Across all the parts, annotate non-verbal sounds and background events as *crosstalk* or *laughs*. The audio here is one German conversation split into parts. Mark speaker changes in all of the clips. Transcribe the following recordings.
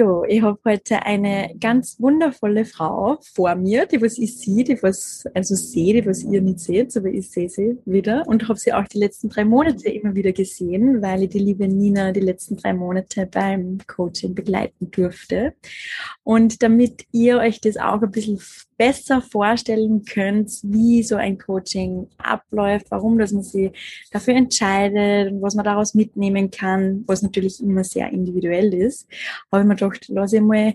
Speaker 1: So, ich habe heute eine ganz wundervolle Frau vor mir, die was ich sehe, die was, also sehe, die was ihr nicht seht, aber ich sehe sie wieder und habe sie auch die letzten drei Monate immer wieder gesehen, weil ich die liebe Nina die letzten drei Monate beim Coaching begleiten durfte. Und damit ihr euch das auch ein bisschen besser vorstellen könnt, wie so ein Coaching abläuft, warum dass man sich dafür entscheidet und was man daraus mitnehmen kann, was natürlich immer sehr individuell ist, habe ich mir gedacht, lass ich mal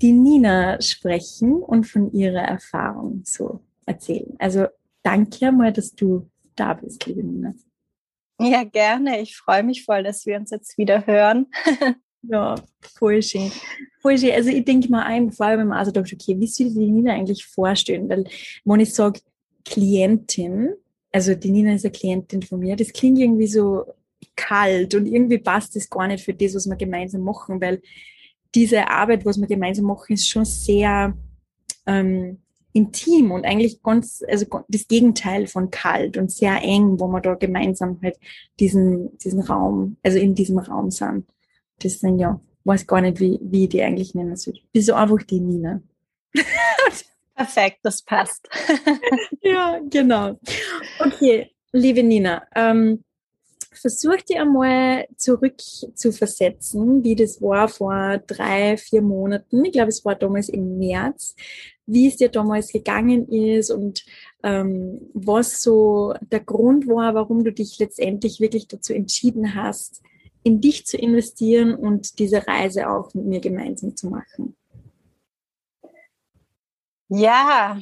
Speaker 1: die Nina sprechen und von ihrer Erfahrung so erzählen. Also danke mal, dass du da bist, liebe Nina.
Speaker 2: Ja, gerne. Ich freue mich voll, dass wir uns jetzt wieder hören. *laughs*
Speaker 1: Ja, voll schön. Voll schön. Also ich denke mal ein, vor allem wenn man also dachte, okay, wie soll die Nina eigentlich vorstellen? Weil wenn ich sage Klientin, also die Nina ist eine Klientin von mir, das klingt irgendwie so kalt und irgendwie passt das gar nicht für das, was wir gemeinsam machen, weil diese Arbeit, was wir gemeinsam machen, ist schon sehr ähm, intim und eigentlich ganz, also das Gegenteil von kalt und sehr eng, wo wir da gemeinsam halt diesen, diesen Raum, also in diesem Raum sind das sind ja, weiß gar nicht, wie, wie ich die eigentlich nennen soll. Bist so einfach die Nina. *laughs*
Speaker 2: Perfekt, das passt. *laughs*
Speaker 1: ja, genau. Okay, liebe Nina, ähm, versuch dir einmal zurück zu versetzen, wie das war vor drei, vier Monaten. Ich glaube, es war damals im März, wie es dir damals gegangen ist und ähm, was so der Grund war, warum du dich letztendlich wirklich dazu entschieden hast, in dich zu investieren und diese Reise auch mit mir gemeinsam zu machen?
Speaker 2: Ja,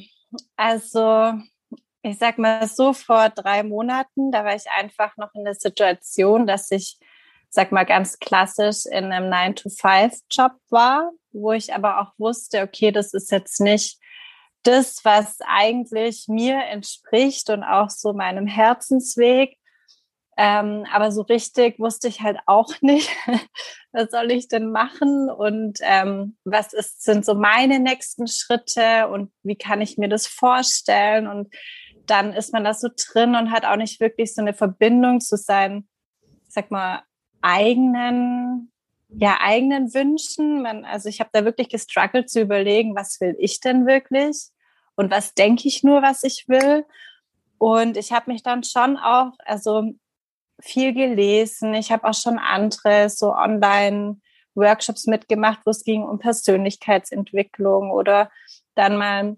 Speaker 2: also ich sag mal so, vor drei Monaten, da war ich einfach noch in der Situation, dass ich, sag mal ganz klassisch, in einem 9-to-5-Job war, wo ich aber auch wusste, okay, das ist jetzt nicht das, was eigentlich mir entspricht und auch so meinem Herzensweg. Ähm, aber so richtig wusste ich halt auch *laughs* nicht, was soll ich denn machen und ähm, was ist, sind so meine nächsten Schritte und wie kann ich mir das vorstellen? Und dann ist man da so drin und hat auch nicht wirklich so eine Verbindung zu seinen, sag mal, eigenen, ja, eigenen Wünschen. Man, also ich habe da wirklich gestruggelt zu überlegen, was will ich denn wirklich und was denke ich nur, was ich will. Und ich habe mich dann schon auch, also viel gelesen. Ich habe auch schon andere so Online-Workshops mitgemacht, wo es ging um Persönlichkeitsentwicklung oder dann mal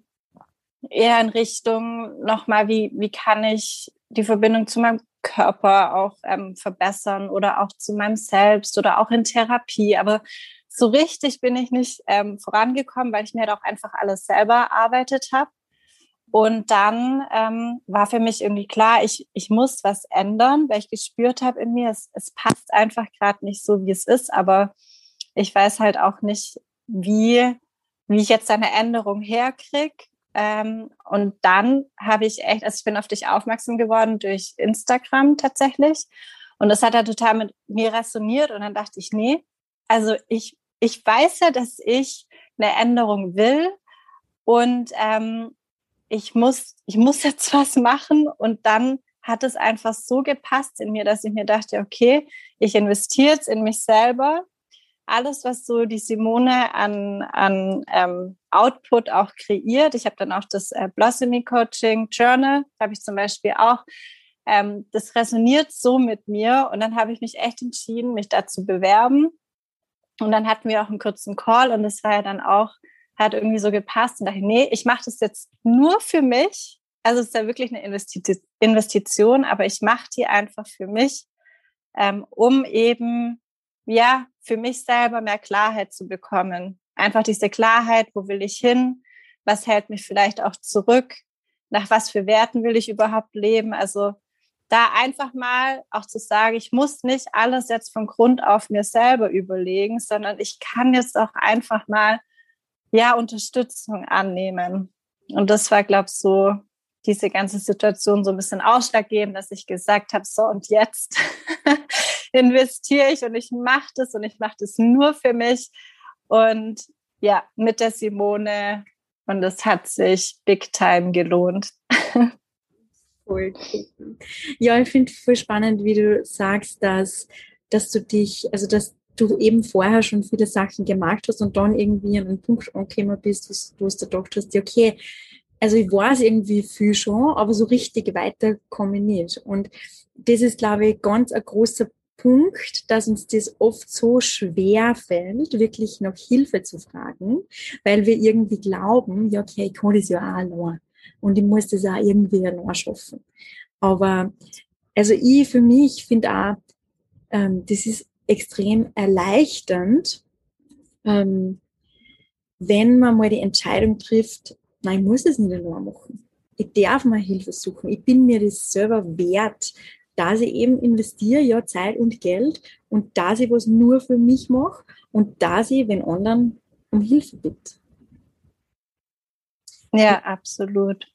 Speaker 2: eher in Richtung nochmal, wie, wie kann ich die Verbindung zu meinem Körper auch ähm, verbessern oder auch zu meinem Selbst oder auch in Therapie. Aber so richtig bin ich nicht ähm, vorangekommen, weil ich mir halt auch einfach alles selber erarbeitet habe. Und dann ähm, war für mich irgendwie klar, ich, ich muss was ändern, weil ich gespürt habe in mir, es, es passt einfach gerade nicht so, wie es ist. Aber ich weiß halt auch nicht, wie, wie ich jetzt eine Änderung herkriege. Ähm, und dann habe ich echt, also ich bin auf dich aufmerksam geworden durch Instagram tatsächlich. Und das hat ja total mit mir resoniert. Und dann dachte ich, nee, also ich, ich weiß ja, dass ich eine Änderung will. Und ähm, ich muss, ich muss *laughs* jetzt was machen und dann hat es einfach so gepasst in mir, dass ich mir dachte, okay, ich investiere jetzt in mich selber. Alles, was so die Simone an, an ähm, Output auch kreiert. Ich habe dann auch das äh, Blossomy Coaching Journal, habe ich zum Beispiel auch. Ähm, das resoniert so mit mir und dann habe ich mich echt entschieden, mich da zu bewerben. Und dann hatten wir auch einen kurzen Call und es war ja dann auch hat irgendwie so gepasst und dachte, nee, ich mache das jetzt nur für mich. Also es ist ja wirklich eine Investition, aber ich mache die einfach für mich, ähm, um eben, ja, für mich selber mehr Klarheit zu bekommen. Einfach diese Klarheit, wo will ich hin? Was hält mich vielleicht auch zurück? Nach was für Werten will ich überhaupt leben? Also da einfach mal auch zu sagen, ich muss nicht alles jetzt von Grund auf mir selber überlegen, sondern ich kann jetzt auch einfach mal ja, Unterstützung annehmen. Und das war, glaube ich, so diese ganze Situation so ein bisschen ausschlaggebend, dass ich gesagt habe, so und jetzt *laughs* investiere ich und ich mache das und ich mache das nur für mich. Und ja, mit der Simone und es hat sich big time gelohnt. *laughs*
Speaker 1: Cool. Ja, ich finde voll spannend, wie du sagst, dass, dass du dich, also dass du eben vorher schon viele Sachen gemacht hast und dann irgendwie an einen Punkt angekommen bist, wo du hast gedacht hast, okay, also ich weiß irgendwie viel schon, aber so richtig weiter komme ich nicht. Und das ist, glaube ich, ganz ein großer Punkt, dass uns das oft so schwer fällt, wirklich nach Hilfe zu fragen, weil wir irgendwie glauben, ja, okay, ich kann das ja auch allein. Und ich muss das auch irgendwie allein schaffen. Aber, also ich für mich finde auch, ähm, das ist extrem erleichternd, ähm, wenn man mal die Entscheidung trifft, nein, ich muss es nicht allein machen. Ich darf mal Hilfe suchen. Ich bin mir das selber wert, dass ich eben investiere, ja, Zeit und Geld und dass ich was nur für mich mache und dass ich, wenn anderen, um Hilfe bitte.
Speaker 2: Ja, absolut.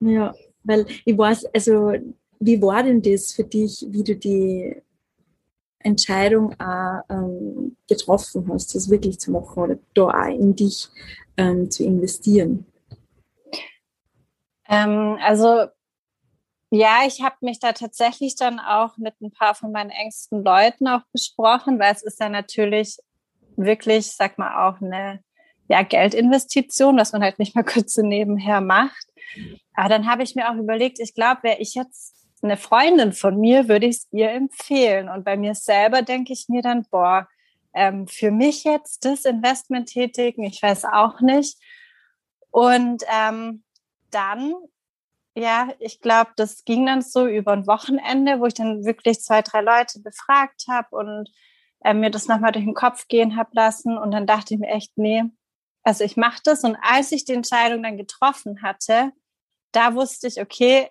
Speaker 1: Ja, weil ich weiß, also, wie war denn das für dich, wie du die Entscheidung auch ähm, getroffen hast, das wirklich zu machen oder da auch in dich ähm, zu investieren?
Speaker 2: Ähm, also ja, ich habe mich da tatsächlich dann auch mit ein paar von meinen engsten Leuten auch besprochen, weil es ist ja natürlich wirklich, sag mal, auch eine ja, Geldinvestition, was man halt nicht mal *laughs* kurz so nebenher macht. Aber dann habe ich mir auch überlegt, ich glaube, wäre ich jetzt eine Freundin von mir, würde ich es ihr empfehlen. Und bei mir selber denke ich mir dann, boah, ähm, für mich jetzt das Investment tätigen, ich weiß auch nicht. Und ähm, dann, ja, ich glaube, das ging dann so über ein Wochenende, wo ich dann wirklich zwei, drei Leute befragt habe und äh, mir das nochmal durch den Kopf gehen habe lassen. Und dann dachte ich mir echt, nee, also ich mache das. Und als ich die Entscheidung dann getroffen hatte, da wusste ich, okay,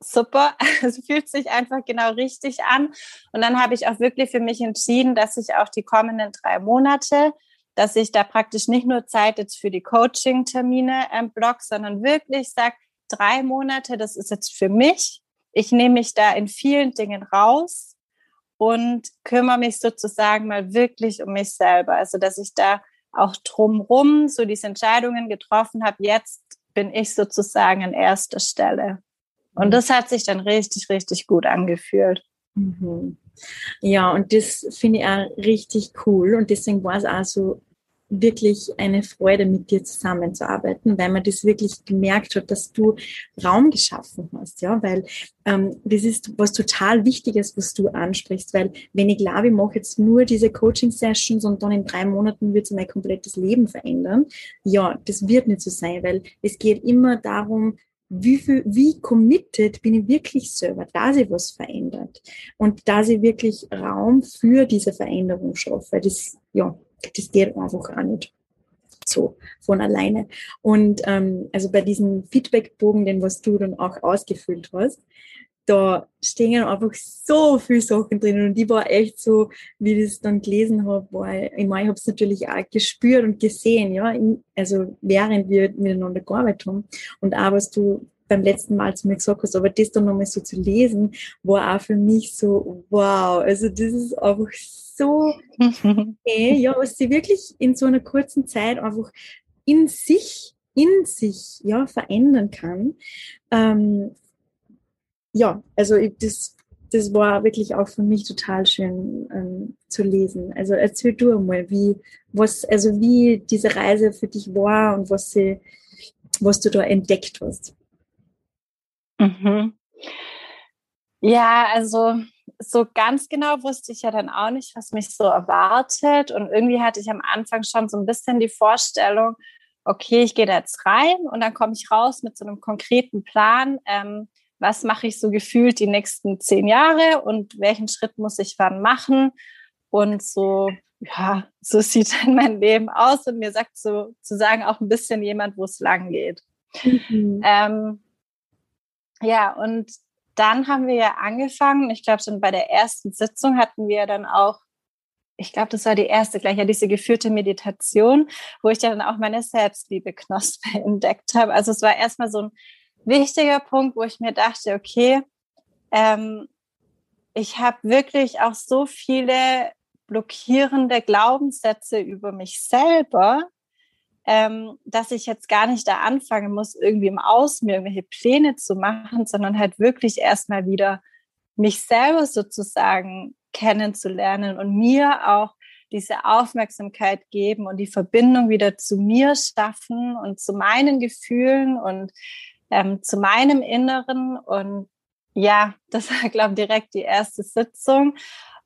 Speaker 2: super, *laughs* es fühlt sich einfach genau richtig an. Und dann habe ich auch wirklich für mich entschieden, dass ich auch die kommenden drei Monate, dass ich da praktisch nicht nur Zeit jetzt für die Coaching-Termine ähm, block, sondern wirklich sage, drei Monate, das ist jetzt für mich. Ich nehme mich da in vielen Dingen raus und kümmere mich sozusagen mal wirklich um mich selber. Also, dass ich da auch drumrum so diese Entscheidungen getroffen habe. Jetzt bin ich sozusagen an erster Stelle. Und das hat sich dann richtig, richtig gut angefühlt.
Speaker 1: Mhm. Ja, und das finde ich auch richtig cool. Und deswegen war es auch so wirklich eine Freude, mit dir zusammenzuarbeiten, weil man das wirklich gemerkt hat, dass du Raum geschaffen hast, ja, weil ähm, das ist was total Wichtiges, was du ansprichst, weil wenn ich glaube, ich mache jetzt nur diese Coaching-Sessions und dann in drei Monaten wird es mein komplettes Leben verändern, ja, das wird nicht so sein, weil es geht immer darum, wie, viel, wie committed bin ich wirklich selber, dass ich was verändert und dass ich wirklich Raum für diese Veränderung schaffe. Das, ja, das geht einfach auch nicht so von alleine. Und ähm, also bei diesem Feedbackbogen, den was du dann auch ausgefüllt hast, da stehen einfach so viele Sachen drin und ich war echt so, wie ich das dann gelesen habe, war ich, meine, ich habe es natürlich auch gespürt und gesehen, ja, also während wir miteinander gearbeitet haben und auch was du beim letzten Mal zu mir gesagt hast, aber das dann nochmal so zu lesen, war auch für mich so, wow, also das ist einfach so, *laughs* okay, ja, was sie wirklich in so einer kurzen Zeit einfach in sich, in sich, ja, verändern kann. Ähm, ja, also ich, das, das war wirklich auch für mich total schön ähm, zu lesen. Also erzähl du einmal, wie, was, also wie diese Reise für dich war und was sie, was du da entdeckt hast.
Speaker 2: Mhm. Ja, also so ganz genau wusste ich ja dann auch nicht, was mich so erwartet. Und irgendwie hatte ich am Anfang schon so ein bisschen die Vorstellung, okay, ich gehe da jetzt rein und dann komme ich raus mit so einem konkreten Plan. Ähm, was mache ich so gefühlt die nächsten zehn Jahre und welchen Schritt muss ich wann machen? Und so, ja, so *laughs* sieht dann mein Leben aus und mir sagt sozusagen auch ein bisschen jemand, wo es lang geht. Mhm. Ähm, ja, und dann haben wir ja angefangen, ich glaube schon bei der ersten Sitzung hatten wir dann auch, ich glaube, das war die erste gleich, ja, diese geführte Meditation, wo ich dann auch meine Selbstliebe-Knospe *laughs* entdeckt habe. Also es war erstmal so ein wichtiger Punkt, wo ich mir dachte, okay, ähm, ich habe wirklich auch so viele blockierende Glaubenssätze über mich selber, ähm, dass ich jetzt gar nicht da anfangen muss, irgendwie im Außen mir irgendwelche Pläne zu machen, sondern halt wirklich erstmal wieder mich selber sozusagen kennenzulernen und mir auch diese Aufmerksamkeit geben und die Verbindung wieder zu mir schaffen und zu meinen Gefühlen und ähm, zu meinem Inneren. Und ja, *laughs* das war, glaube ich, direkt die erste Sitzung.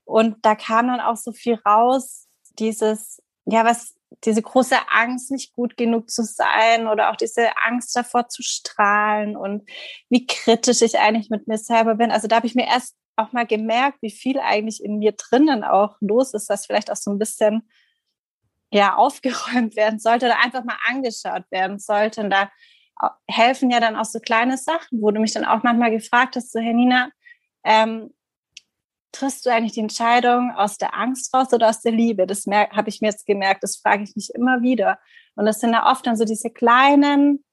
Speaker 2: Und da kam dann auch so viel raus, dieses, ja, was, diese große Angst, nicht gut genug zu sein oder auch diese Angst davor zu strahlen und wie kritisch ich eigentlich mit mir selber bin. Also da habe ich mir erst auch mal gemerkt, wie viel eigentlich in mir drinnen auch los ist, was vielleicht auch so ein bisschen ja aufgeräumt *laughs* werden sollte oder einfach mal angeschaut werden sollte. Und da helfen ja dann auch so kleine Sachen, wo du mich dann auch manchmal gefragt hast, so, Herr Nina, ähm, triffst du eigentlich die Entscheidung aus der Angst raus oder aus der Liebe? Das habe ich mir jetzt gemerkt, das frage ich mich immer wieder. Und das sind ja oft dann so diese kleinen,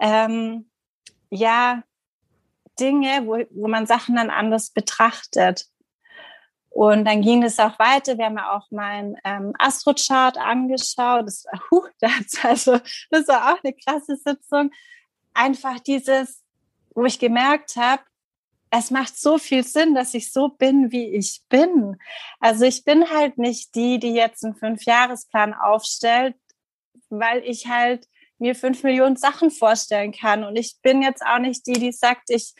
Speaker 2: ähm, ja, Dinge, wo, wo man Sachen dann anders betrachtet. Und dann ging es auch weiter. Wir haben ja auch meinen ähm, Astrochart angeschaut. Das, *laughs* uh, das, also, das war auch eine krasse Sitzung. Einfach dieses, wo ich gemerkt habe, es macht so viel Sinn, dass ich so bin, wie ich bin. Also ich bin halt nicht die, die jetzt einen Fünfjahresplan aufstellt, weil ich halt mir fünf Millionen Sachen vorstellen kann. Und ich bin jetzt auch nicht die, die sagt, ich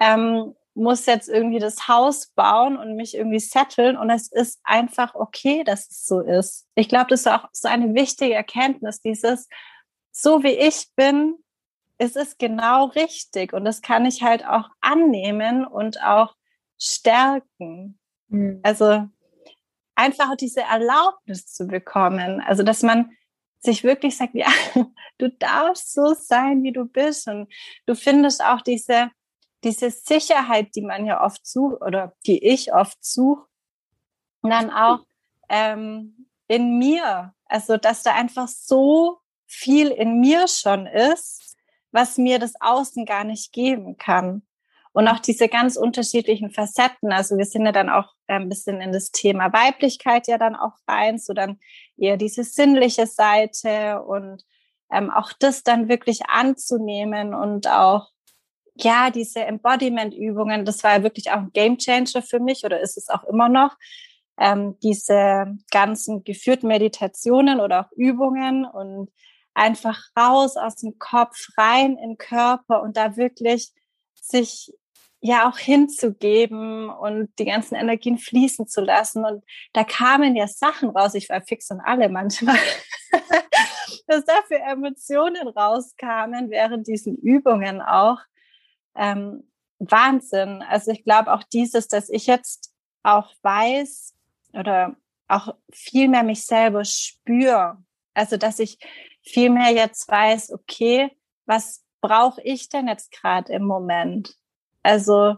Speaker 2: ähm, muss jetzt irgendwie das Haus bauen und mich irgendwie setteln. Und es ist einfach okay, dass es so ist. Ich glaube, das ist auch so eine wichtige Erkenntnis, dieses, so wie ich bin, es ist genau richtig und das kann ich halt auch annehmen und auch stärken. Mhm. Also einfach diese Erlaubnis zu bekommen, also dass man sich wirklich sagt, ja, *laughs* du darfst so sein, wie du bist und du findest auch diese diese Sicherheit, die man ja oft sucht oder die ich oft suche, dann auch ähm, in mir, also dass da einfach so viel in mir schon ist, was mir das Außen gar nicht geben kann. Und auch diese ganz unterschiedlichen Facetten. Also wir sind ja dann auch ein bisschen in das Thema Weiblichkeit ja dann auch rein, so dann eher diese sinnliche Seite und ähm, auch das dann wirklich anzunehmen und auch ja, diese Embodiment-Übungen, das war ja wirklich auch ein Game Changer für mich oder ist es auch immer noch. Ähm, diese ganzen geführten Meditationen oder auch Übungen und einfach raus aus dem Kopf, rein in den Körper und da wirklich sich ja auch hinzugeben und die ganzen Energien fließen zu lassen. Und da kamen ja Sachen raus. Ich war fix und alle manchmal, *laughs* dass da für Emotionen rauskamen während diesen Übungen auch. Ähm, Wahnsinn. Also ich glaube auch dieses, dass ich jetzt auch weiß oder auch viel mehr mich selber spüre. Also dass ich vielmehr jetzt weiß, okay, was brauche ich denn jetzt gerade im Moment? Also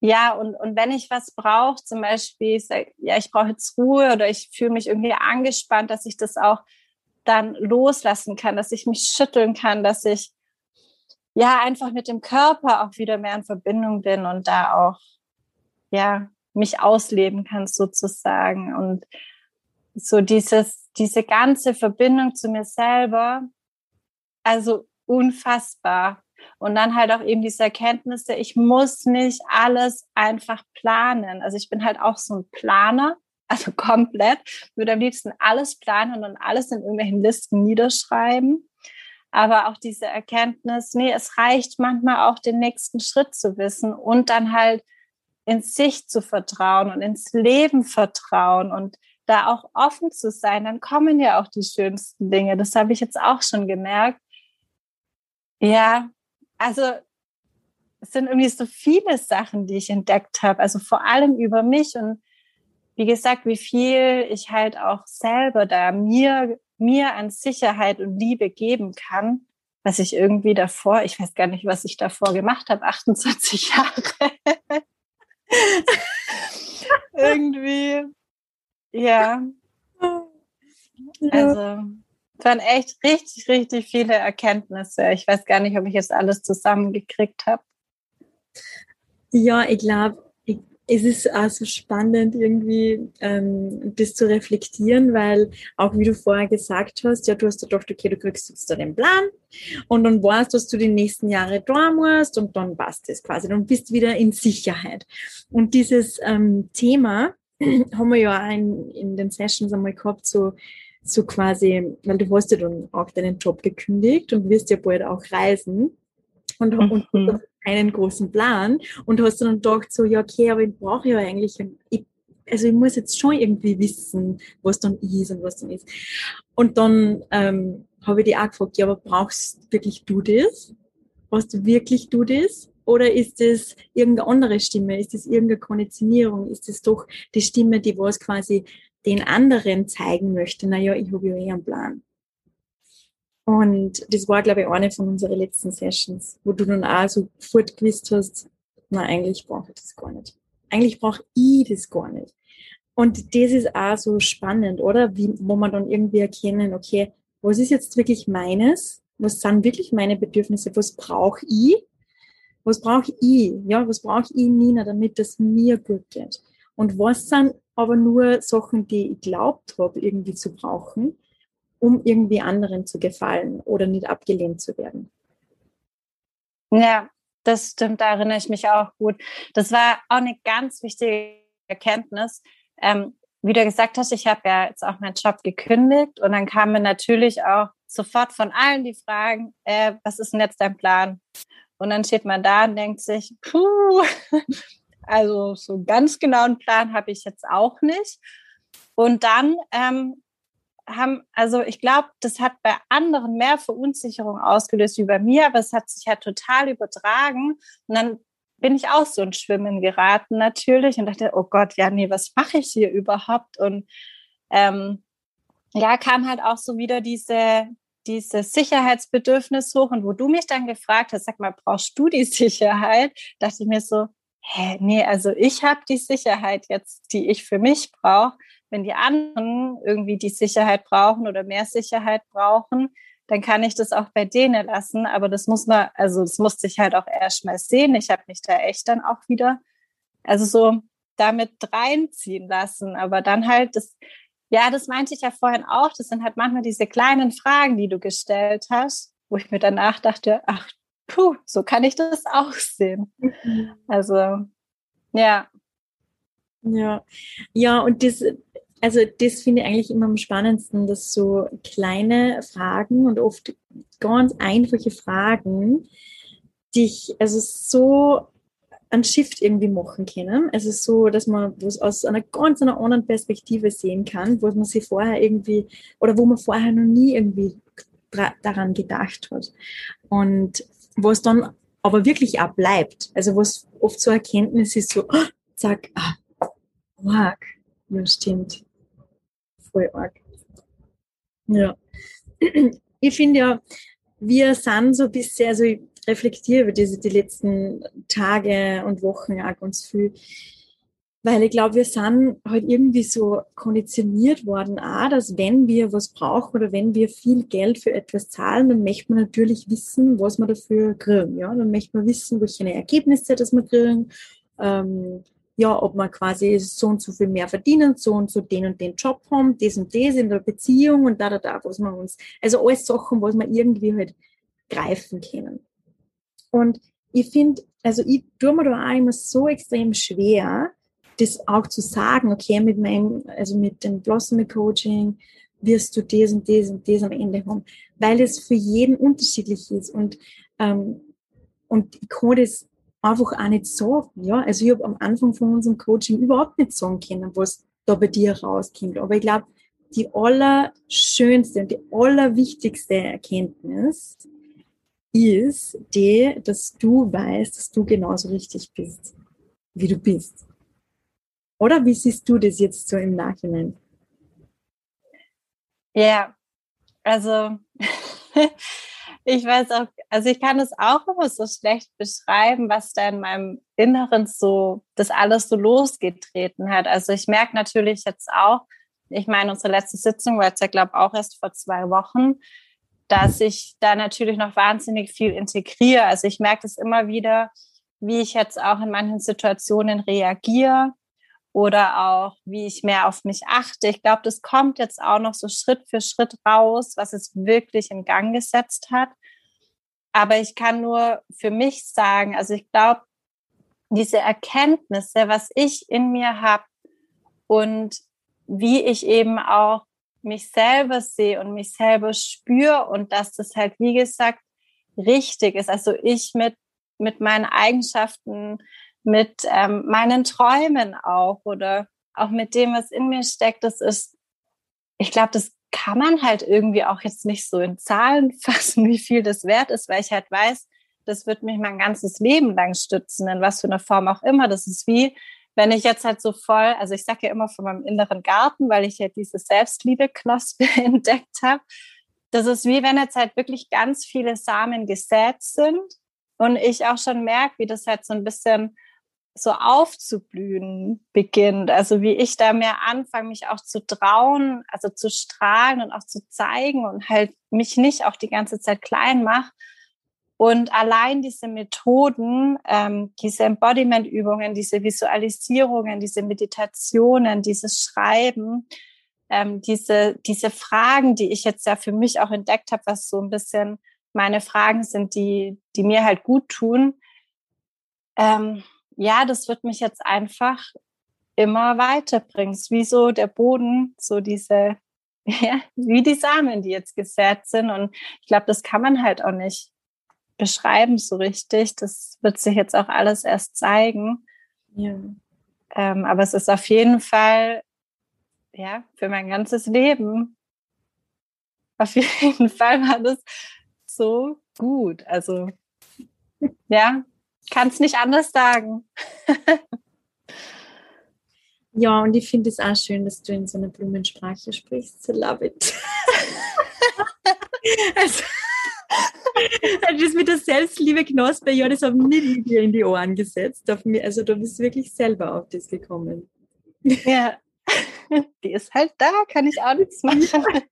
Speaker 2: ja, und, und wenn ich was brauche, zum Beispiel, ich sag, ja, ich brauche jetzt Ruhe oder ich fühle mich irgendwie angespannt, dass ich das auch dann loslassen kann, dass ich mich schütteln kann, dass ich ja einfach mit dem Körper auch wieder mehr in Verbindung bin und da auch ja mich ausleben kann sozusagen und so dieses, diese ganze Verbindung zu mir selber, also unfassbar. Und dann halt auch eben diese Erkenntnisse, ich muss nicht alles einfach planen. Also ich bin halt auch so ein Planer, also *laughs* komplett, würde am liebsten alles planen und alles in irgendwelchen Listen niederschreiben. Aber auch diese Erkenntnis, nee, es reicht manchmal auch den nächsten Schritt zu wissen und dann halt in sich zu vertrauen und ins Leben vertrauen und da auch offen zu sein, dann kommen ja auch die schönsten Dinge. Das habe ich jetzt auch schon gemerkt. Ja, also es sind irgendwie so viele Sachen, die ich entdeckt habe, also vor allem über mich und wie gesagt, wie viel ich halt auch selber da mir, mir an Sicherheit und Liebe geben kann, was ich irgendwie davor, ich weiß gar nicht, was ich davor gemacht habe, 28 *laughs* Jahre. irgendwie ja. Also, es waren echt richtig, richtig viele Erkenntnisse. Ich weiß gar nicht, ob ich jetzt alles zusammengekriegt habe.
Speaker 1: Ja, ich glaube, es ist auch so spannend, irgendwie ähm, das zu reflektieren, weil auch wie du vorher gesagt hast, ja, du hast gedacht, okay, du kriegst jetzt da den Plan und dann weißt, dass du die nächsten Jahre da musst und dann passt es quasi. Dann bist du wieder in Sicherheit. Und dieses ähm, Thema *clears throat* haben wir ja auch in, in den Sessions einmal gehabt, so, so quasi, weil du hast ja dann auch deinen Job gekündigt und wirst ja bald auch reisen und, mhm. und einen großen Plan und hast dann gedacht so, ja okay, aber ich brauche ja eigentlich, ich, also ich muss jetzt schon irgendwie wissen, was dann ist und was dann ist. Und dann ähm, habe ich die auch gefragt, ja, aber brauchst wirklich du das? Brauchst du wirklich du das? Oder ist es irgendeine andere Stimme? Ist es irgendeine Konditionierung? Ist es doch die Stimme, die was quasi den anderen zeigen möchte? Naja, ich habe ja eh einen Plan. Und das war, glaube ich, eine von unseren letzten Sessions, wo du dann auch so sofort gewusst hast, na, eigentlich brauche ich das gar nicht. Eigentlich brauche ich das gar nicht. Und das ist auch so spannend, oder? Wie, wo man dann irgendwie erkennen, okay, was ist jetzt wirklich meines? Was sind wirklich meine Bedürfnisse? Was brauche ich? Was brauche ich? Ja, was brauche ich, Nina, damit es mir gut geht? Und was sind aber nur Sachen, die ich glaubt habe, irgendwie zu brauchen? Um irgendwie anderen zu gefallen oder nicht abgelehnt zu werden.
Speaker 2: Ja, das stimmt, da erinnere ich mich auch gut. Das war auch eine ganz wichtige Erkenntnis. Ähm, wie du gesagt hast, ich habe ja jetzt auch meinen Job gekündigt und dann kamen natürlich auch sofort von allen die Fragen, äh, was ist denn jetzt dein Plan? Und dann steht man da und denkt sich, puh, *laughs* also so ganz genau einen Plan habe ich jetzt auch nicht. Und dann ähm, haben, also ich glaube, das hat bei anderen mehr Verunsicherung ausgelöst wie bei mir, aber es hat sich halt total übertragen. Und dann bin ich auch so ins Schwimmen geraten natürlich und dachte, oh Gott, ja, nee, was mache ich hier überhaupt? Und ähm, ja, kam halt auch so wieder diese, dieses Sicherheitsbedürfnis hoch. Und wo du mich dann gefragt hast, sag mal, brauchst du die *laughs* Sicherheit? Dachte ich mir so, hä, nee, also ich habe die Sicherheit jetzt, die ich für mich brauche wenn die anderen irgendwie die Sicherheit brauchen oder mehr Sicherheit brauchen, dann kann ich das auch bei denen lassen. Aber das muss man, also das musste ich halt auch erst mal sehen. Ich habe mich da echt dann auch wieder, also so damit reinziehen lassen. Aber dann halt das, ja, das meinte ich ja vorhin auch. Das sind halt manchmal diese kleinen Fragen, die du gestellt hast, wo ich mir danach dachte, ach, puh, so kann ich das auch sehen. Mhm. Also, ja.
Speaker 1: Ja, ja, und das, also das finde ich eigentlich immer am spannendsten, dass so kleine Fragen und oft ganz einfache Fragen dich also so ein Shift irgendwie machen können. Also so, dass man was aus einer ganz einer anderen Perspektive sehen kann, wo man sich vorher irgendwie oder wo man vorher noch nie irgendwie daran gedacht hat. Und was dann aber wirklich auch bleibt. Also was oft so Erkenntnis ist so, oh, zack, ah, wow, ja stimmt voll arg. Ja. *clears throat* Ich finde ja, wir sind so ein bisschen, also ich reflektiere über diese die letzten Tage und Wochen auch ganz viel, weil ich glaube, wir sind halt irgendwie so konditioniert worden, auch, dass wenn wir was brauchen oder wenn wir viel Geld für etwas zahlen, dann möchte man natürlich wissen, was wir dafür kriegen. Ja? Dann möchte man wissen, welche Ergebnisse das wir kriegen, ähm, ja, ob man quasi so und so viel mehr verdienen, so und so den und den Job haben, das und das in der Beziehung und da, da, da, was man uns, also alles Sachen, was man irgendwie halt greifen können. Und ich finde, also ich tue mir da auch immer so extrem schwer, das auch zu sagen, okay, mit meinem, also mit dem Blossom Coaching wirst du das und das und das am Ende haben, weil es für jeden unterschiedlich ist und, ähm, und ich kann das einfach auch nicht sagen. Ja? Also ich habe am Anfang von unserem Coaching überhaupt nicht sagen können, was da bei dir rauskommt. Aber ich glaube, die allerschönste und die allerwichtigste Erkenntnis ist die, dass du weißt, dass du genauso richtig bist, wie du bist. Oder wie siehst du das jetzt so im Nachhinein?
Speaker 2: Ja, also *laughs* ich weiß auch, also ich kann es auch immer so schlecht beschreiben, was da in meinem Inneren so, das alles so losgetreten hat. Also ich merke natürlich jetzt auch, ich meine, unsere letzte Sitzung war jetzt ja, glaube ich, auch erst vor zwei Wochen, dass ich da natürlich noch wahnsinnig viel integriere. Also ich merke es immer wieder, wie ich jetzt auch in manchen Situationen reagiere oder auch, wie ich mehr auf mich achte. Ich glaube, das kommt jetzt auch noch so Schritt für Schritt raus, was es wirklich in Gang gesetzt hat. Aber ich kann nur für mich sagen, also ich glaube, diese Erkenntnisse, was ich in mir habe und wie ich eben auch mich selber sehe und mich selber spüre und dass das halt, wie gesagt, richtig ist. Also ich mit, mit meinen Eigenschaften, mit ähm, meinen Träumen auch oder auch mit dem, was in mir steckt, das ist, ich glaube, das kann man halt irgendwie auch jetzt nicht so in Zahlen *laughs* fassen, wie viel das wert ist, weil ich halt weiß, das wird mich mein ganzes Leben lang stützen, in was für einer Form auch immer. Das ist wie, wenn ich jetzt halt so voll, also ich sage ja immer von meinem inneren Garten, weil ich ja diese Selbstliebe-Knospe *laughs* entdeckt habe. Das ist wie wenn jetzt halt wirklich ganz viele Samen gesät sind und ich auch schon merke, wie das halt so ein bisschen so aufzublühen beginnt. Also wie ich da mehr anfange, mich auch zu trauen, also zu strahlen und auch zu zeigen und halt mich nicht auch die ganze Zeit klein mache. Und allein diese Methoden, ähm, diese Embodiment-Übungen, diese Visualisierungen, diese Meditationen, dieses Schreiben, ähm, diese, diese Fragen, die ich jetzt ja für mich auch entdeckt habe, was so ein bisschen meine Fragen sind, die, die mir halt gut tun, ähm, ja, das wird mich jetzt einfach immer weiterbringen. Es ist wie so der Boden, so diese, *laughs* ja, wie die Samen, die jetzt gesät sind. Und ich glaube, das kann man halt auch nicht beschreiben so richtig. Das wird sich jetzt auch alles erst zeigen. Ja. Ähm, aber es ist auf jeden Fall, ja, für mein ganzes Leben. *laughs* Auf jeden Fall war das so gut. Also, ja, kann es nicht anders sagen. *laughs*
Speaker 1: ja, und ich finde es auch schön, dass du in so einer Blumensprache sprichst. I love it. *laughs* also, also das mit der Selbstliebe Knospe, ja, das habe ich nicht dir in die Ohren gesetzt. Also du bist wirklich selber auf das gekommen.
Speaker 2: Ja, *laughs* die ist halt da, kann ich auch nichts machen.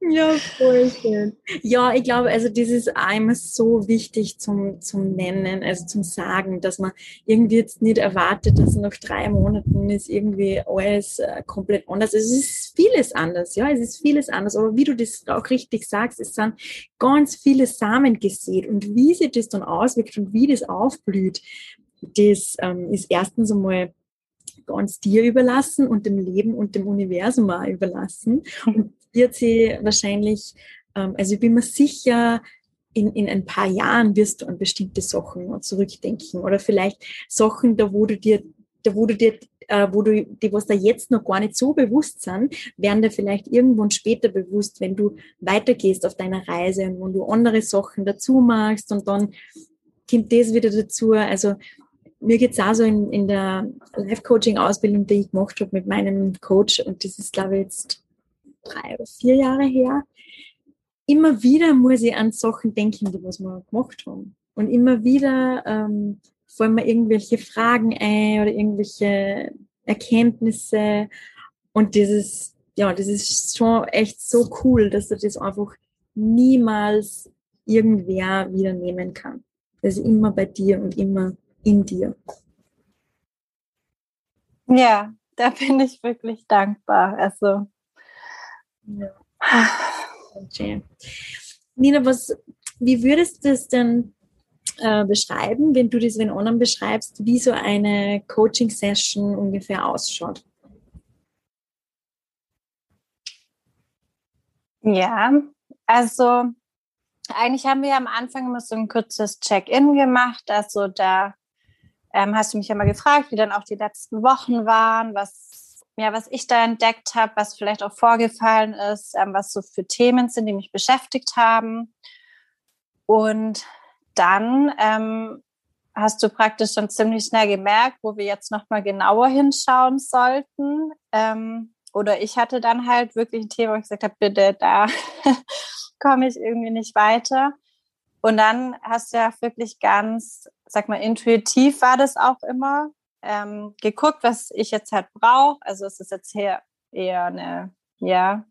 Speaker 1: Ja, voll schön. Ja, ich glaube, also das ist einmal so wichtig zum, zum Nennen, also zum Sagen, dass man irgendwie jetzt nicht erwartet, dass nach drei Monaten ist irgendwie alles äh, komplett anders. Es ist vieles anders, ja, es ist vieles anders. Aber wie du das auch richtig sagst, es sind ganz viele Samen gesät und wie sich das dann auswirkt und wie das aufblüht, das ähm, ist erstens einmal ganz dir überlassen und dem Leben und dem Universum auch überlassen. Und wird sie wahrscheinlich, ähm, also ich bin mir sicher, in, in ein paar Jahren wirst du an bestimmte Sachen zurückdenken oder vielleicht Sachen, da wo du dir, da wo du dir, äh, wo du, die was da jetzt noch gar nicht so bewusst sind, werden dir vielleicht irgendwann später bewusst, wenn du weitergehst auf deiner Reise und wenn du andere Sachen dazu machst und dann kommt das wieder dazu. Also mir geht's auch so in, in der Life-Coaching-Ausbildung, die ich gemacht habe mit meinem Coach und das ist, glaube ich, jetzt drei oder vier Jahre her, immer wieder muss ich an Sachen denken, die was wir gemacht haben. Und immer wieder ähm, fallen mir irgendwelche Fragen ein oder irgendwelche Erkenntnisse. Und dieses, ja, das ist schon echt so cool, dass du das einfach niemals irgendwer wieder nehmen kann. Das ist immer bei dir und immer in dir.
Speaker 2: Ja, da bin ich wirklich dankbar. Also
Speaker 1: ja. Nina, was, wie würdest du das denn äh, beschreiben, wenn du das wenn anderen beschreibst, wie so eine Coaching-Session ungefähr ausschaut?
Speaker 2: Ja, also eigentlich haben wir am Anfang immer so ein kurzes Check-in gemacht. Also da ähm, hast du mich ja mal gefragt, wie dann auch die letzten Wochen waren, was ja, was ich da entdeckt habe, was vielleicht auch vorgefallen ist, ähm, was so für Themen sind, die mich beschäftigt haben. Und dann ähm, hast du praktisch schon ziemlich schnell gemerkt, wo wir jetzt nochmal genauer hinschauen sollten. Ähm, oder ich hatte dann halt wirklich ein Thema, wo ich gesagt habe, bitte, da *laughs* komme ich irgendwie nicht weiter. Und dann hast du ja wirklich ganz, sag mal, intuitiv war das auch immer, ähm, geguckt, was ich jetzt halt brauche. Also es ist jetzt hier eher eine ja,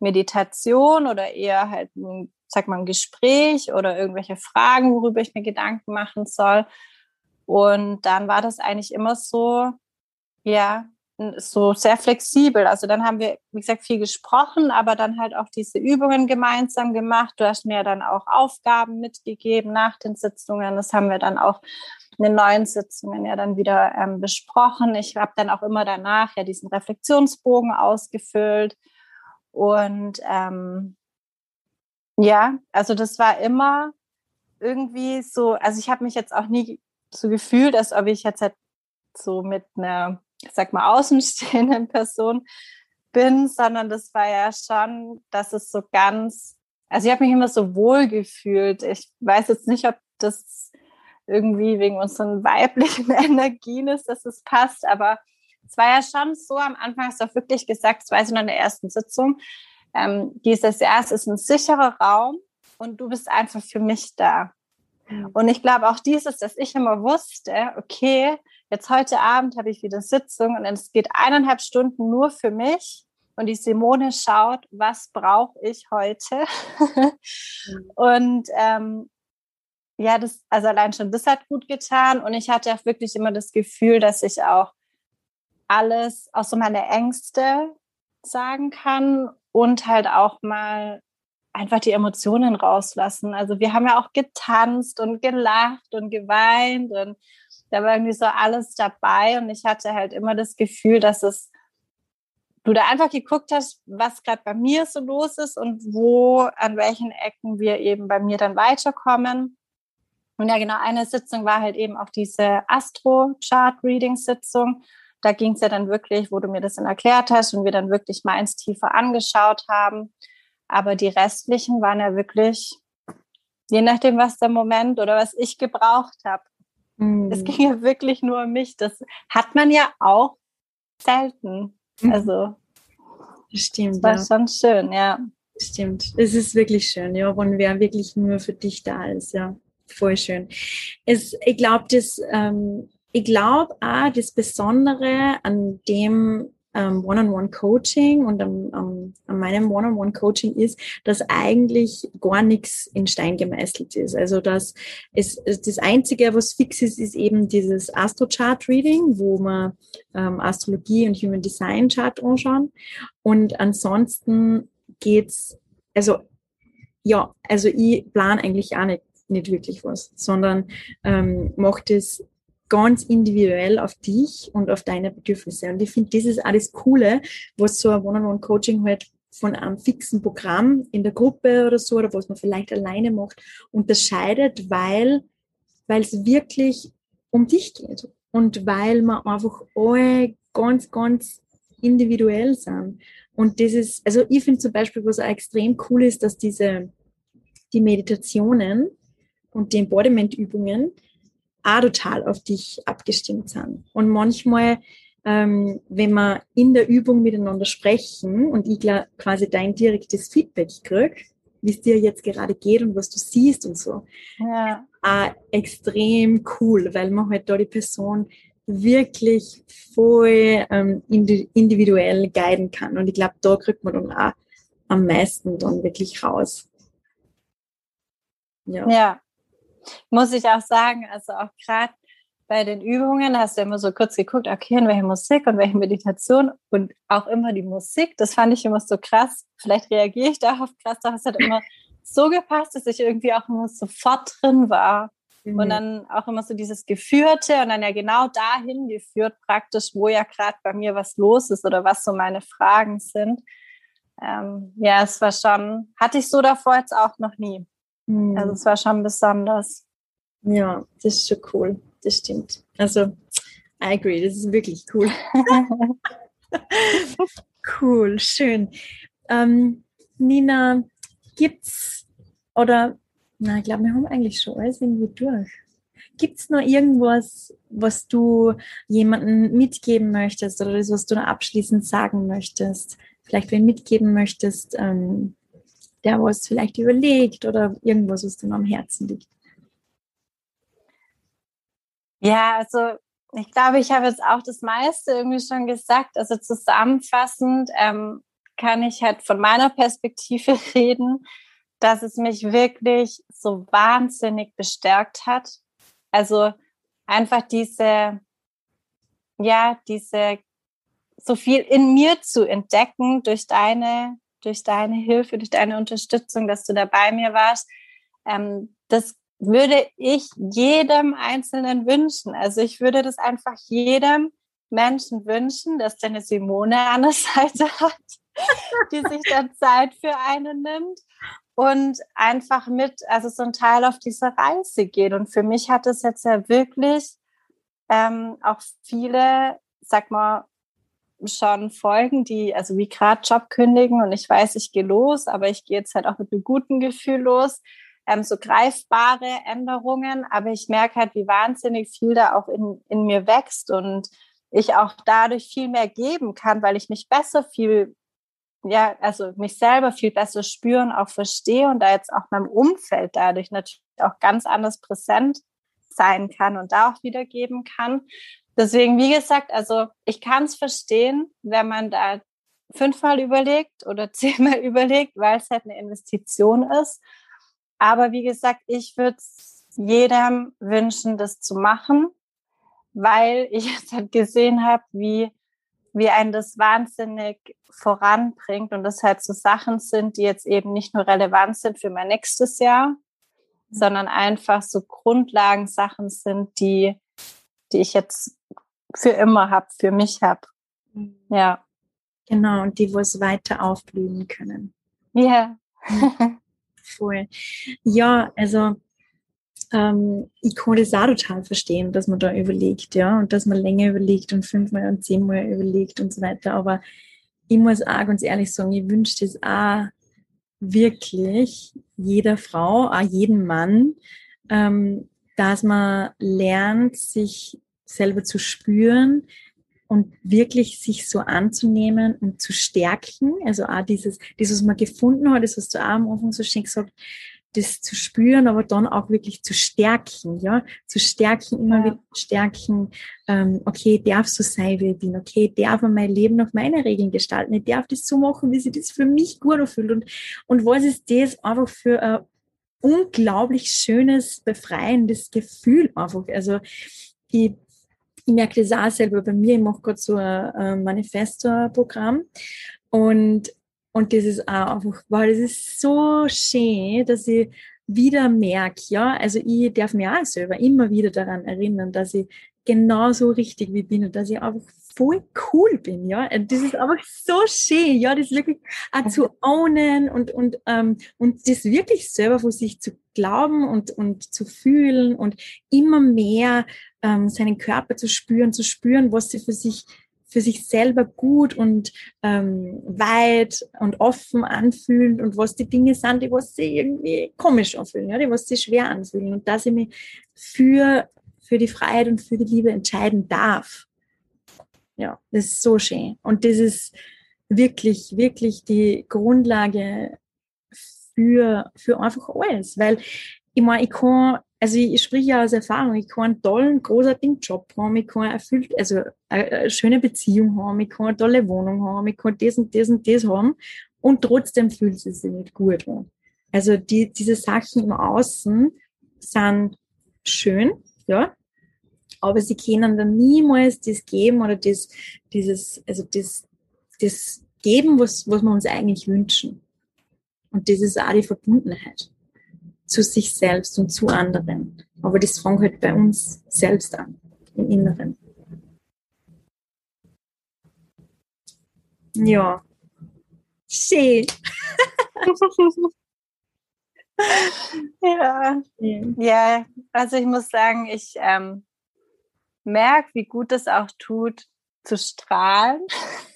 Speaker 2: Meditation oder eher halt ein sag mal, ein Gespräch oder irgendwelche Fragen, worüber ich mir Gedanken machen soll. Und dann war das eigentlich immer so, ja, so sehr flexibel. Also dann haben wir, wie gesagt, viel gesprochen, aber dann halt auch diese Übungen gemeinsam gemacht. Du hast mir dann auch Aufgaben mitgegeben nach den Sitzungen. Das haben wir dann auch in den neuen Sitzungen ja dann wieder ähm, besprochen. Ich habe dann auch immer danach ja diesen Reflexionsbogen ausgefüllt. Und ähm, ja, also das war immer irgendwie so, also ich habe mich jetzt auch nie so gefühlt, als ob ich jetzt halt so mit einer sag mal, außenstehenden *laughs* Person bin, sondern das war ja schon, dass es so ganz, also ich habe mich immer so wohl gefühlt. Ich weiß jetzt nicht, ob das irgendwie wegen unseren weiblichen *laughs* Energien ist, dass es passt, aber es war ja schon so, am Anfang hast du auch wirklich gesagt, das weiß ich noch in der ersten Sitzung, ähm, dieses Jahr, es ist ein sicherer Raum und du bist einfach für mich da. Mhm. Und ich glaube auch dieses, dass ich immer wusste, okay, Jetzt heute Abend habe ich wieder Sitzung und es geht eineinhalb Stunden nur für mich. Und die Simone schaut, was brauche ich heute? Mhm. *laughs* und ähm, ja, das, also allein schon das hat gut getan. Und ich hatte auch wirklich immer das Gefühl, dass ich auch alles, auch so meine Ängste sagen kann und halt auch mal einfach die Emotionen rauslassen. Also wir haben ja auch getanzt und gelacht und geweint und da war irgendwie so alles dabei und ich hatte halt immer das Gefühl, dass es du da einfach geguckt hast, was gerade bei mir so los ist und wo, an welchen Ecken wir eben bei mir dann weiterkommen. Und ja, genau, eine Sitzung war halt eben auch diese Astro-Chart-Reading-Sitzung. Da ging es ja dann wirklich, wo du mir das dann erklärt hast und wir dann wirklich meins tiefer angeschaut haben. Aber die restlichen waren ja wirklich, je nachdem, was der Moment oder was ich gebraucht habe. Mhm. Es ging ja wirklich nur um mich. Das hat man ja auch selten. Mhm. Also,
Speaker 1: stimmt.
Speaker 2: Das war ja. schon schön, ja.
Speaker 1: Stimmt. Es ist wirklich schön, ja, wenn wer wirklich nur für dich da ist, ja. Voll schön. Es, ich glaube, das, ähm, ich glaube auch, das Besondere an dem ähm, One-on-One-Coaching und am, am, an meinem One-on-One-Coaching ist, dass eigentlich gar nichts in Stein gemeißelt ist. Also dass es, das Einzige, was fix ist, ist eben dieses Astro-Chart-Reading, wo man ähm, Astrologie und Human Design Chart anschauen. Und ansonsten geht's, also ja, also ich plan eigentlich auch nicht, nicht wirklich was, sondern ähm, mache das ganz individuell auf dich und auf deine Bedürfnisse. Und ich finde, das ist alles Coole, was so ein One-on-One-Coaching halt von einem fixen Programm in der Gruppe oder so, oder was man vielleicht alleine macht, unterscheidet, weil, es wirklich um dich geht. Und weil man einfach alle ganz, ganz individuell sind. Und das ist, also ich finde zum Beispiel, was auch extrem cool ist, dass diese, die Meditationen und die Embodiment-Übungen, auch total auf dich abgestimmt sind. Und manchmal, ähm, wenn wir in der Übung miteinander sprechen und ich quasi dein direktes Feedback kriege, wie es dir jetzt gerade geht und was du siehst und so, ja. auch extrem cool, weil man halt da die Person wirklich voll ähm, individuell guiden kann. Und ich glaube, da kriegt man dann auch am meisten dann wirklich raus.
Speaker 2: Ja. ja, muss ich auch sagen, also auch gerade bei den Übungen hast du immer so kurz geguckt, okay, in welche Musik und welche Meditation und auch immer die Musik. Das fand ich immer so krass. Vielleicht reagiere ich *laughs* darauf krass, doch es hat immer so gepasst, dass ich irgendwie auch immer sofort drin war. Mhm. Und dann auch immer so dieses Geführte und dann ja genau dahin geführt, praktisch, wo ja gerade bei mir was los ist oder was so meine Fragen sind. Ähm, ja, es war schon, hatte ich so davor jetzt auch noch nie. Mhm. Also es war schon besonders.
Speaker 1: Ja, das ist schon cool. Das stimmt. Also, I agree, das ist wirklich cool. *laughs* cool, schön. Ähm, Nina, gibt's oder na, ich glaube, wir haben eigentlich schon alles irgendwie durch. Gibt es noch irgendwas, was du jemandem mitgeben möchtest oder das, was du noch abschließend sagen möchtest? Vielleicht wen mitgeben möchtest, ähm, der was vielleicht überlegt oder irgendwas, was dir am Herzen liegt?
Speaker 2: Ja, also ich glaube, ich habe jetzt auch das meiste irgendwie schon gesagt. Also zusammenfassend ähm, kann ich halt von meiner Perspektive *laughs* reden, dass es mich wirklich so wahnsinnig bestärkt hat. Also einfach diese, ja, diese, so viel in mir zu entdecken durch deine, durch deine Hilfe, durch deine Unterstützung, dass du da bei mir warst. Ähm, das würde ich jedem Einzelnen wünschen. Also ich würde das einfach jedem Menschen wünschen, dass deine Simone an der *laughs* Seite hat, die sich dann Zeit für einen nimmt und einfach mit, also so ein Teil auf diese Reise geht. Und für mich hat es jetzt ja wirklich ähm, auch viele, sag mal, schon Folgen, die, also wie gerade Job kündigen und ich weiß, ich gehe los, aber ich gehe jetzt halt auch mit einem guten Gefühl los. Ähm, so greifbare Änderungen, aber ich merke halt, wie wahnsinnig viel da auch in, in mir wächst und ich auch dadurch viel mehr geben kann, weil ich mich besser viel, ja, also mich selber viel besser spüren, auch verstehe und da jetzt auch meinem Umfeld dadurch natürlich auch ganz anders präsent sein kann und da auch wiedergeben kann. Deswegen, wie gesagt, also ich kann es verstehen, wenn man da fünfmal überlegt oder *laughs* zehnmal überlegt, weil es halt eine Investition ist. Aber wie gesagt, ich würde jedem wünschen, das zu machen, weil ich *laughs* jetzt halt gesehen habe, wie, wie einen das wahnsinnig voranbringt und das halt so Sachen sind, die jetzt eben nicht nur relevant sind für mein nächstes Jahr, sondern einfach so Grundlagensachen sind, die, die ich jetzt für immer habe, für mich habe. Mhm. Ja.
Speaker 1: Genau, und die, wo es weiter aufblühen können.
Speaker 2: Ja.
Speaker 1: Yeah. *laughs* Voll. Ja, also ähm, ich kann das auch total verstehen, dass man da überlegt, ja, und dass man länger überlegt und fünfmal und zehnmal überlegt und so weiter. Aber ich muss auch ganz ehrlich sagen, ich wünsche das auch wirklich jeder Frau, auch jedem Mann, ähm, dass man lernt, sich selber zu spüren und wirklich sich so anzunehmen und zu stärken. Also auch dieses, dieses, was man gefunden hat, das hast du auch am Anfang so schön gesagt, das zu spüren, aber dann auch wirklich zu stärken, ja, zu stärken, immer ja. wieder stärken, ähm, okay, darf so sein, wie ich bin, okay, darf man mein Leben nach meinen Regeln gestalten, ich darf das so machen, wie sich das für mich gut anfühlt und, und was ist das einfach für ein unglaublich schönes, befreiendes Gefühl einfach, also ich, ich merke das auch selber bei mir, ich mache gerade so ein Manifesto-Programm. Und und das ist auch einfach, wow, das ist so schön, dass ich wieder merke, ja, also ich darf mir auch selber immer wieder daran erinnern, dass ich genauso richtig wie bin und dass ich einfach voll cool bin, ja. Und das ist einfach so schön, ja, das wirklich auch zu ownen und, und, ähm, und das wirklich selber von sich zu glauben und, und zu fühlen und immer mehr ähm, seinen Körper zu spüren, zu spüren, was sie für sich für sich selber gut und ähm, weit und offen anfühlen und was die Dinge sind, die was sie irgendwie komisch anfühlen, ja, die was sie schwer anfühlen und dass ich mich für, für die Freiheit und für die Liebe entscheiden darf. Ja, das ist so schön. Und das ist wirklich, wirklich die Grundlage für, für einfach alles, weil ich meine, ich kann also ich, ich spreche ja aus Erfahrung, ich kann einen tollen, großartigen Job haben, ich kann erfüllt, also eine, eine schöne Beziehung haben, ich kann eine tolle Wohnung haben, ich kann das und das und das haben und trotzdem fühlt es sich nicht gut an. Also die, diese Sachen im Außen sind schön, ja, aber sie können dann niemals das geben oder das, dieses, also das, das geben, was, was wir uns eigentlich wünschen. Und das ist auch die Verbundenheit zu sich selbst und zu anderen. Aber das fängt halt bei uns selbst an, im Inneren. Ja. Schön. *laughs*
Speaker 2: ja. ja, also ich muss sagen, ich ähm, merke, wie gut es auch tut, zu strahlen.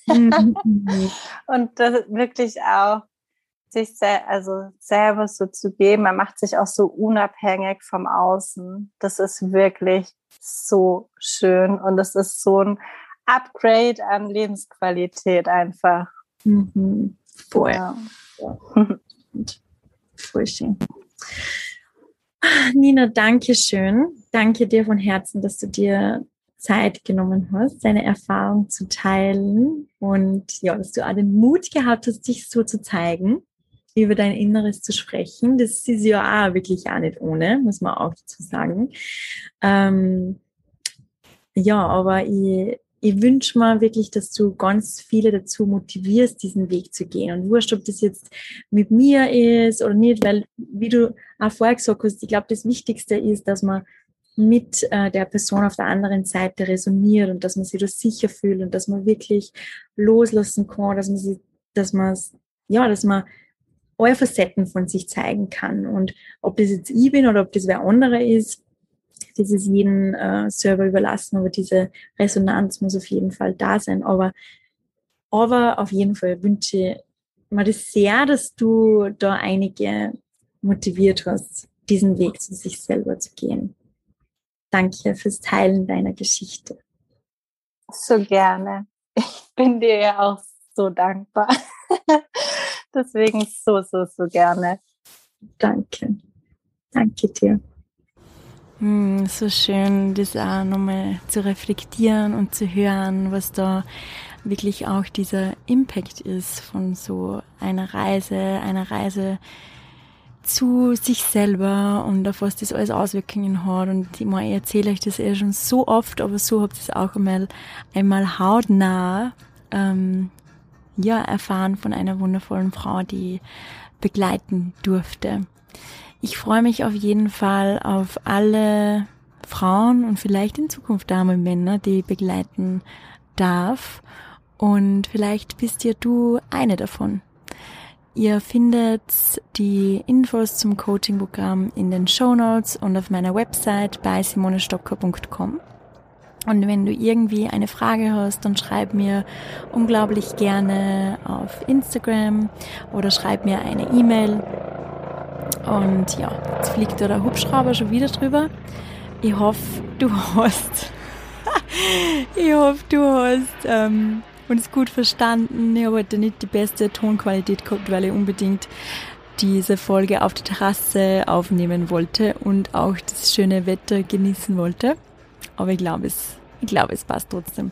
Speaker 2: Mhm. *laughs* und das wirklich auch sich sel also selber so zu geben. Man macht sich auch so unabhängig vom Außen. Das ist wirklich so schön und es ist so ein Upgrade an Lebensqualität einfach.
Speaker 1: Mhm. Voll. Ja. ja. Voll schön. Nina, danke schön. Danke dir von Herzen, dass du dir Zeit genommen hast, deine Erfahrung zu teilen und ja, dass du auch den Mut gehabt hast, dich so zu zeigen
Speaker 3: über dein Inneres zu sprechen. Das ist ja auch wirklich auch nicht ohne, muss man auch dazu sagen. Ähm, ja, aber ich, ich wünsche mir wirklich, dass du ganz viele dazu motivierst, diesen Weg zu gehen. Und wurscht, ob das jetzt mit mir ist oder nicht, weil, wie du auch vorher gesagt hast, ich glaube, das Wichtigste ist, dass man mit äh, der Person auf der anderen Seite resoniert und dass man sich das sicher fühlt und dass man wirklich loslassen kann, dass man sich, dass man, ja, dass man alle Facetten von sich zeigen kann. Und ob das jetzt ich bin oder ob das wer andere ist, das ist jedem äh, Server überlassen, aber diese Resonanz muss auf jeden Fall da sein. Aber, aber auf jeden Fall wünsche ich mir das sehr, dass du da einige motiviert hast, diesen Weg zu sich selber zu gehen. Danke fürs Teilen deiner Geschichte.
Speaker 2: So gerne. Ich bin dir ja auch so dankbar. *laughs* Deswegen so, so, so gerne.
Speaker 3: Danke. Danke dir.
Speaker 1: Hm, so schön, das auch nochmal zu reflektieren und zu hören, was da wirklich auch dieser Impact ist von so einer Reise, einer Reise zu sich selber und auf was das alles Auswirkungen hat. Und ich, meine, ich erzähle euch das eh schon so oft, aber so habt ihr es auch einmal, einmal hautnah ähm, ja, erfahren von einer wundervollen Frau, die begleiten durfte. Ich freue mich auf jeden Fall auf alle Frauen und vielleicht in Zukunft Damen und Männer, die begleiten darf. Und vielleicht bist ja du eine davon. Ihr findet die Infos zum Coaching-Programm in den Show Notes und auf meiner Website bei simonestocker.com. Und wenn du irgendwie eine Frage hast, dann schreib mir unglaublich gerne auf Instagram oder schreib mir eine E-Mail. Und ja, jetzt fliegt da der Hubschrauber schon wieder drüber. Ich hoffe, du *laughs* hast, ich hoffe, du hast ähm, uns gut verstanden. Ich habe heute nicht die beste Tonqualität gehabt, weil ich unbedingt diese Folge auf der Terrasse aufnehmen wollte und auch das schöne Wetter genießen wollte. Aber ich glaube, es, ich glaube, es passt trotzdem.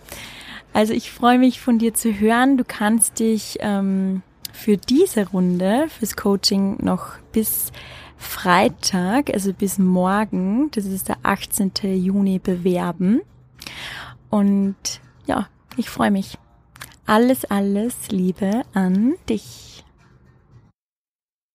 Speaker 1: Also ich freue mich von dir zu hören. Du kannst dich ähm, für diese Runde, fürs Coaching noch bis Freitag, also bis morgen, das ist der 18. Juni, bewerben. Und ja, ich freue mich. Alles, alles Liebe an dich.